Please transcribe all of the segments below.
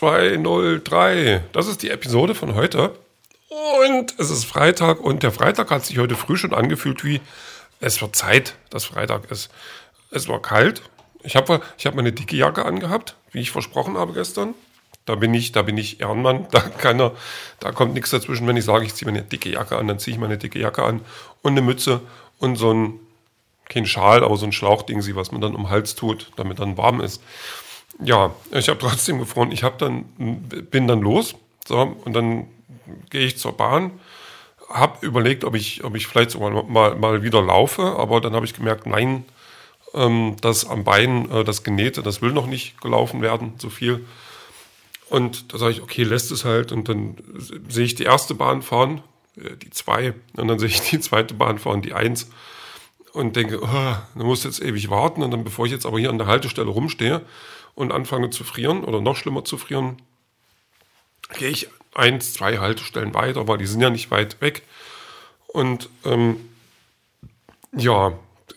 203. Das ist die Episode von heute. Und es ist Freitag und der Freitag hat sich heute früh schon angefühlt wie es wird Zeit, dass Freitag ist. Es war kalt. Ich habe ich hab meine dicke Jacke angehabt, wie ich versprochen habe gestern. Da bin ich, da bin ich Ehrenmann. Da, kann er, da kommt nichts dazwischen. Wenn ich sage, ich ziehe meine dicke Jacke an, dann ziehe ich meine dicke Jacke an und eine Mütze und so ein, kein Schal, aber so ein Schlauchding, was man dann um den Hals tut, damit dann warm ist. Ja, ich habe trotzdem gefroren. Ich habe dann, bin dann los. So, und dann gehe ich zur Bahn. Habe überlegt, ob ich, ob ich vielleicht sogar mal, mal wieder laufe, aber dann habe ich gemerkt, nein, ähm, das am Bein, äh, das Genähte, das will noch nicht gelaufen werden, so viel. Und da sage ich, okay, lässt es halt. Und dann sehe ich die erste Bahn fahren, äh, die zwei. Und dann sehe ich die zweite Bahn fahren, die eins. Und denke, oh, da muss jetzt ewig warten. Und dann, bevor ich jetzt aber hier an der Haltestelle rumstehe und anfange zu frieren oder noch schlimmer zu frieren, gehe ich eins, zwei Haltestellen weiter, weil die sind ja nicht weit weg. Und ähm, ja,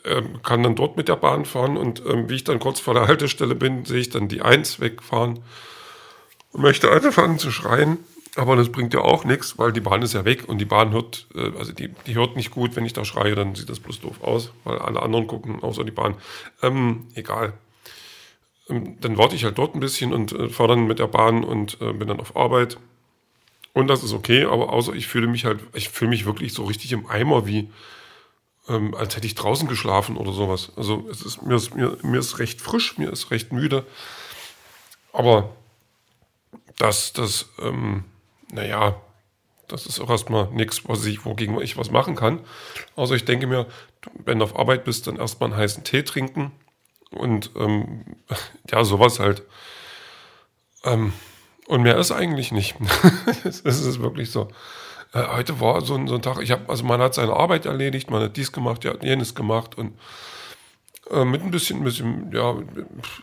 ähm, kann dann dort mit der Bahn fahren. Und ähm, wie ich dann kurz vor der Haltestelle bin, sehe ich dann die eins wegfahren und möchte anfangen zu schreien. Aber das bringt ja auch nichts, weil die Bahn ist ja weg und die Bahn hört, äh, also die, die hört nicht gut, wenn ich da schreie, dann sieht das bloß doof aus, weil alle anderen gucken, außer die Bahn. Ähm, egal. Ähm, dann warte ich halt dort ein bisschen und äh, fahre dann mit der Bahn und äh, bin dann auf Arbeit. Und das ist okay, aber außer ich fühle mich halt, ich fühle mich wirklich so richtig im Eimer, wie ähm, als hätte ich draußen geschlafen oder sowas. Also es ist, mir, ist, mir, mir ist recht frisch, mir ist recht müde. Aber das, das, ähm, naja, das ist auch erstmal nichts, was ich, wogegen ich was machen kann. Also ich denke mir, wenn du auf Arbeit bist, dann erstmal einen heißen Tee trinken und ähm, ja, sowas halt. Ähm, und mehr ist eigentlich nicht. Es ist wirklich so. Äh, heute war so ein, so ein Tag, ich habe, also man hat seine Arbeit erledigt, man hat dies gemacht, ja, jenes gemacht und äh, mit ein bisschen, ein bisschen, ja,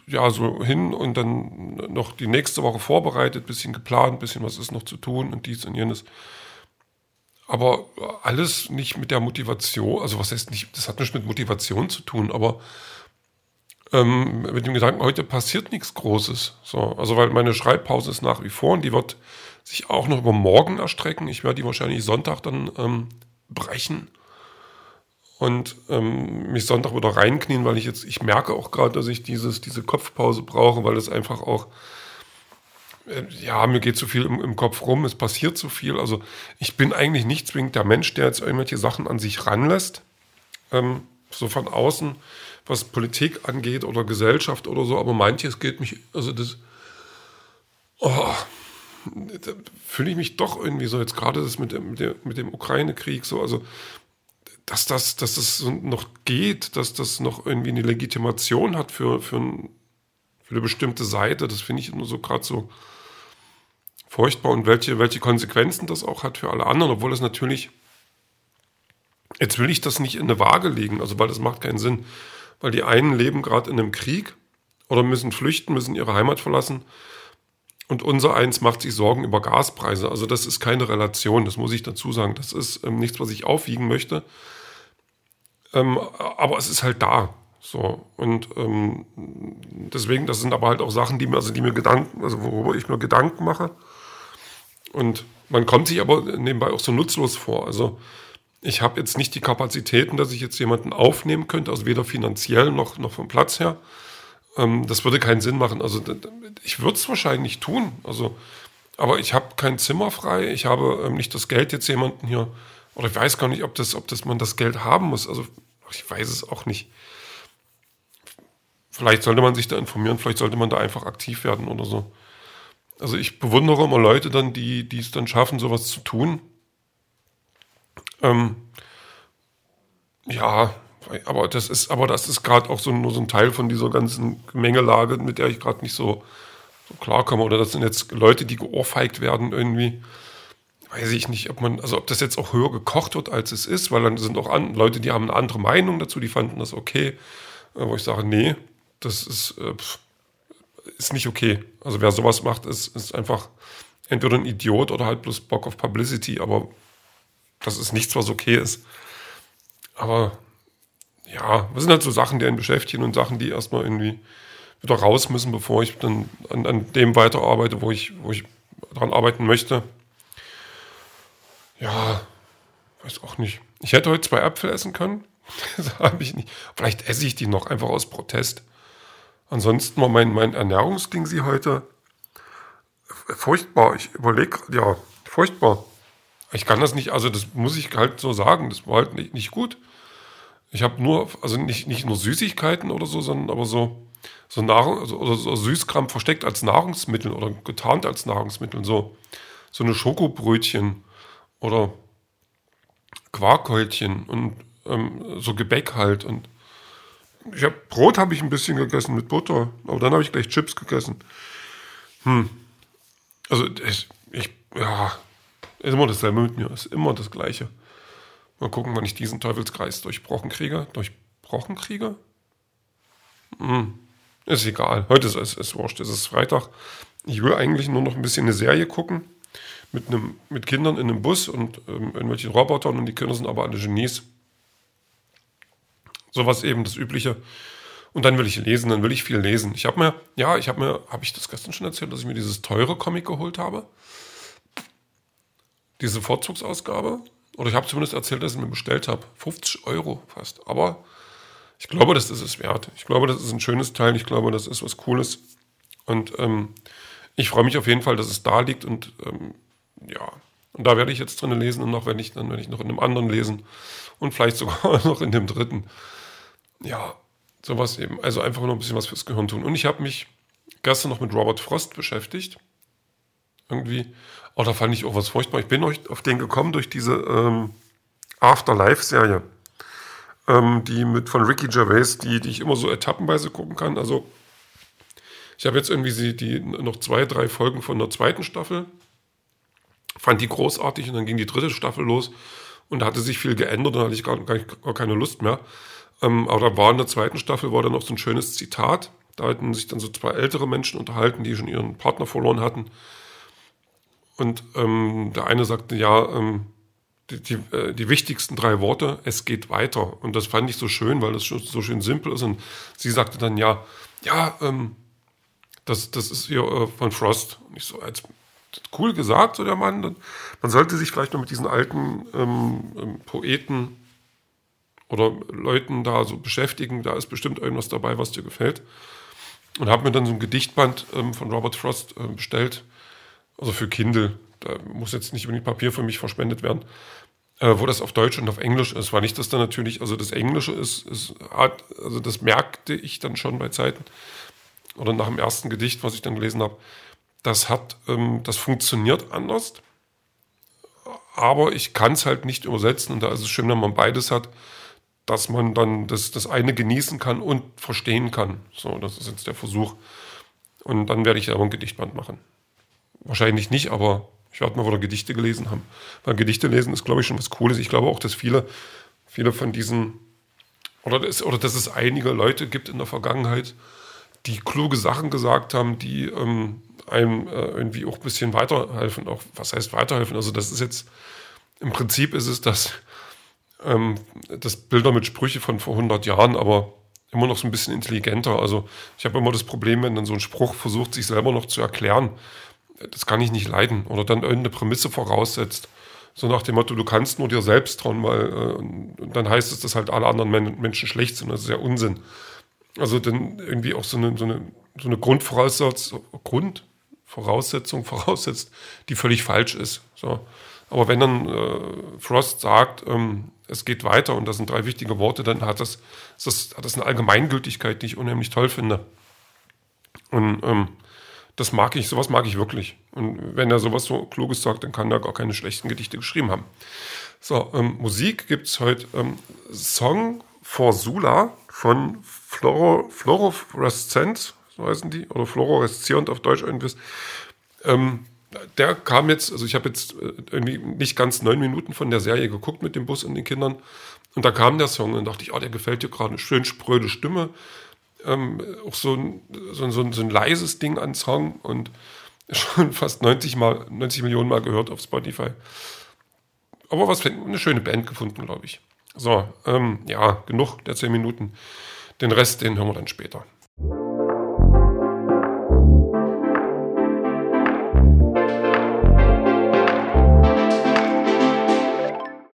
ja, so hin und dann noch die nächste Woche vorbereitet, bisschen geplant, bisschen was ist noch zu tun und dies und jenes. Aber alles nicht mit der Motivation, also was heißt nicht, das hat nichts mit Motivation zu tun, aber ähm, mit dem Gedanken, heute passiert nichts Großes. So, also weil meine Schreibpause ist nach wie vor und die wird sich auch noch über morgen erstrecken. Ich werde die wahrscheinlich Sonntag dann ähm, brechen und ähm, mich Sonntag wieder reinknien, weil ich jetzt, ich merke auch gerade, dass ich dieses, diese Kopfpause brauche, weil es einfach auch, äh, ja, mir geht zu viel im, im, Kopf rum, es passiert zu viel. Also ich bin eigentlich nicht zwingend der Mensch, der jetzt irgendwelche Sachen an sich ranlässt, ähm, so von außen, was Politik angeht oder Gesellschaft oder so, aber manches geht mich, also das, oh, da fühle ich mich doch irgendwie so jetzt gerade das mit dem, mit dem, Ukraine-Krieg so, also dass das, dass das noch geht, dass das noch irgendwie eine Legitimation hat für, für, ein, für eine bestimmte Seite, das finde ich nur so gerade so furchtbar und welche, welche Konsequenzen das auch hat für alle anderen, obwohl es natürlich, jetzt will ich das nicht in eine Waage legen, also weil das macht keinen Sinn, weil die einen leben gerade in einem Krieg oder müssen flüchten, müssen ihre Heimat verlassen und unser eins macht sich Sorgen über Gaspreise. Also das ist keine Relation, das muss ich dazu sagen. Das ist ähm, nichts, was ich aufwiegen möchte. Ähm, aber es ist halt da. So. Und ähm, deswegen, das sind aber halt auch Sachen, die mir, also die mir Gedanken, also worüber ich mir Gedanken mache. Und man kommt sich aber nebenbei auch so nutzlos vor. Also ich habe jetzt nicht die Kapazitäten, dass ich jetzt jemanden aufnehmen könnte, also weder finanziell noch, noch vom Platz her. Ähm, das würde keinen Sinn machen. Also ich würde es wahrscheinlich tun. Also, aber ich habe kein Zimmer frei. Ich habe ähm, nicht das Geld, jetzt jemanden hier oder ich weiß gar nicht, ob das, ob das man das Geld haben muss. Also ich weiß es auch nicht. Vielleicht sollte man sich da informieren, vielleicht sollte man da einfach aktiv werden oder so. Also ich bewundere immer Leute dann, die, die es dann schaffen, sowas zu tun. Ähm, ja, aber das ist, aber das ist gerade auch so nur so ein Teil von dieser ganzen Gemengelage, mit der ich gerade nicht so, so klarkomme. Oder das sind jetzt Leute, die geohrfeigt werden irgendwie weiß ich nicht, ob man, also ob das jetzt auch höher gekocht wird, als es ist, weil dann sind auch an, Leute, die haben eine andere Meinung dazu, die fanden das okay, äh, wo ich sage, nee, das ist, äh, ist nicht okay. Also wer sowas macht, ist, ist einfach entweder ein Idiot oder halt bloß Bock auf Publicity, aber das ist nichts, was okay ist. Aber ja, das sind halt so Sachen, die einen beschäftigen und Sachen, die erstmal irgendwie wieder raus müssen, bevor ich dann an, an dem weiterarbeite, wo ich, wo ich dran arbeiten möchte. Ja, weiß auch nicht. Ich hätte heute zwei Äpfel essen können. Das habe ich nicht. Vielleicht esse ich die noch einfach aus Protest. Ansonsten war mein, mein Ernährungsding sie heute furchtbar. Ich überlege, ja, furchtbar. Ich kann das nicht, also das muss ich halt so sagen, das war halt nicht, nicht gut. Ich habe nur, also nicht, nicht nur Süßigkeiten oder so, sondern aber so, so Nahrung, also, oder so Süßkram versteckt als Nahrungsmittel oder getarnt als Nahrungsmittel. So, so eine Schokobrötchen oder Quarkhäutchen und ähm, so Gebäck halt. Und ich hab, Brot habe ich ein bisschen gegessen mit Butter, aber dann habe ich gleich Chips gegessen. Hm. Also ich, ich, ja, ist immer dasselbe mit mir, ist immer das Gleiche. Mal gucken, wann ich diesen Teufelskreis durchbrochen kriege. Durchbrochen kriege? Hm. Ist egal. Heute ist es ist wurscht. Es ist Freitag. Ich will eigentlich nur noch ein bisschen eine Serie gucken. Mit, einem, mit Kindern in einem Bus und ähm, irgendwelchen Robotern und die Kinder sind aber alle Genies. Sowas eben, das Übliche. Und dann will ich lesen, dann will ich viel lesen. Ich habe mir, ja, ich habe mir, habe ich das gestern schon erzählt, dass ich mir dieses teure Comic geholt habe? Diese Vorzugsausgabe. Oder ich habe zumindest erzählt, dass ich mir bestellt habe. 50 Euro fast. Aber ich glaube, das ist es wert. Ich glaube, das ist ein schönes Teil. Ich glaube, das ist was Cooles. Und ähm, ich freue mich auf jeden Fall, dass es da liegt. Und ähm, ja, und da werde ich jetzt drin lesen. Und noch wenn ich, dann werde ich noch in einem anderen lesen. Und vielleicht sogar noch in dem dritten ja, sowas eben. Also einfach nur ein bisschen was fürs Gehirn tun. Und ich habe mich gestern noch mit Robert Frost beschäftigt. Irgendwie. Oh, da fand ich auch was furchtbar. Ich bin auf den gekommen durch diese ähm, Afterlife-Serie. Ähm, die mit von Ricky Gervais, die, die ich immer so etappenweise gucken kann. Also ich habe jetzt irgendwie die, die noch zwei, drei Folgen von der zweiten Staffel. Fand die großartig und dann ging die dritte Staffel los und da hatte sich viel geändert und hatte ich gar, gar, gar keine Lust mehr. Ähm, aber da war in der zweiten Staffel war dann noch so ein schönes Zitat. Da hatten sich dann so zwei ältere Menschen unterhalten, die schon ihren Partner verloren hatten. Und ähm, der eine sagte, ja, ähm, die, die, äh, die, wichtigsten drei Worte, es geht weiter. Und das fand ich so schön, weil das so schön simpel ist. Und sie sagte dann, ja, ja, ähm, das, das ist hier äh, von Frost. Und ich so, als cool gesagt, so der Mann. Man sollte sich vielleicht noch mit diesen alten ähm, ähm Poeten oder Leuten da so beschäftigen. Da ist bestimmt irgendwas dabei, was dir gefällt. Und habe mir dann so ein Gedichtband ähm, von Robert Frost äh, bestellt, also für Kindle. Da muss jetzt nicht unbedingt Papier für mich verspendet werden, äh, wo das auf Deutsch und auf Englisch ist. War nicht, dass da natürlich, also das Englische ist, ist hart, also das merkte ich dann schon bei Zeiten oder nach dem ersten Gedicht, was ich dann gelesen habe. Das hat, ähm, das funktioniert anders, aber ich kann es halt nicht übersetzen und da ist es schön, wenn man beides hat dass man dann das, das eine genießen kann und verstehen kann. So, das ist jetzt der Versuch. Und dann werde ich aber ein Gedichtband machen. Wahrscheinlich nicht, aber ich werde mal wieder Gedichte gelesen haben. Weil Gedichte lesen ist, glaube ich, schon was Cooles. Ich glaube auch, dass viele, viele von diesen, oder, das, oder dass es einige Leute gibt in der Vergangenheit, die kluge Sachen gesagt haben, die ähm, einem äh, irgendwie auch ein bisschen weiterhelfen. Auch, was heißt weiterhelfen? Also das ist jetzt, im Prinzip ist es das, ähm, das Bilder mit Sprüche von vor 100 Jahren, aber immer noch so ein bisschen intelligenter. Also ich habe immer das Problem, wenn dann so ein Spruch versucht, sich selber noch zu erklären, das kann ich nicht leiden. Oder dann irgendeine Prämisse voraussetzt. So nach dem Motto, du kannst nur dir selbst trauen, weil äh, dann heißt es, dass halt alle anderen Men Menschen schlecht sind. Das ist ja Unsinn. Also dann irgendwie auch so eine, so eine, so eine Grundvoraussetzung, Grundvoraussetzung voraussetzt, die völlig falsch ist. So. Aber wenn dann äh, Frost sagt, ähm, es geht weiter und das sind drei wichtige Worte, dann hat das, das, hat das eine Allgemeingültigkeit, die ich unheimlich toll finde. Und ähm, das mag ich, sowas mag ich wirklich. Und wenn er sowas so Kluges sagt, dann kann er gar keine schlechten Gedichte geschrieben haben. So, ähm, Musik gibt es heute ähm, Song for Sula von Floro, Fluoreszenz, so heißen die, oder Fluoreszierend auf Deutsch irgendwas. Ähm, der kam jetzt, also ich habe jetzt äh, irgendwie nicht ganz neun Minuten von der Serie geguckt mit dem Bus und den Kindern. Und da kam der Song und dachte ich, oh, der gefällt dir gerade, eine schön spröde Stimme. Ähm, auch so ein, so, so, so ein leises Ding an Song und schon fast 90, mal, 90 Millionen Mal gehört auf Spotify. Aber was eine schöne Band gefunden, glaube ich. So, ähm, ja, genug der zehn Minuten. Den Rest, den hören wir dann später.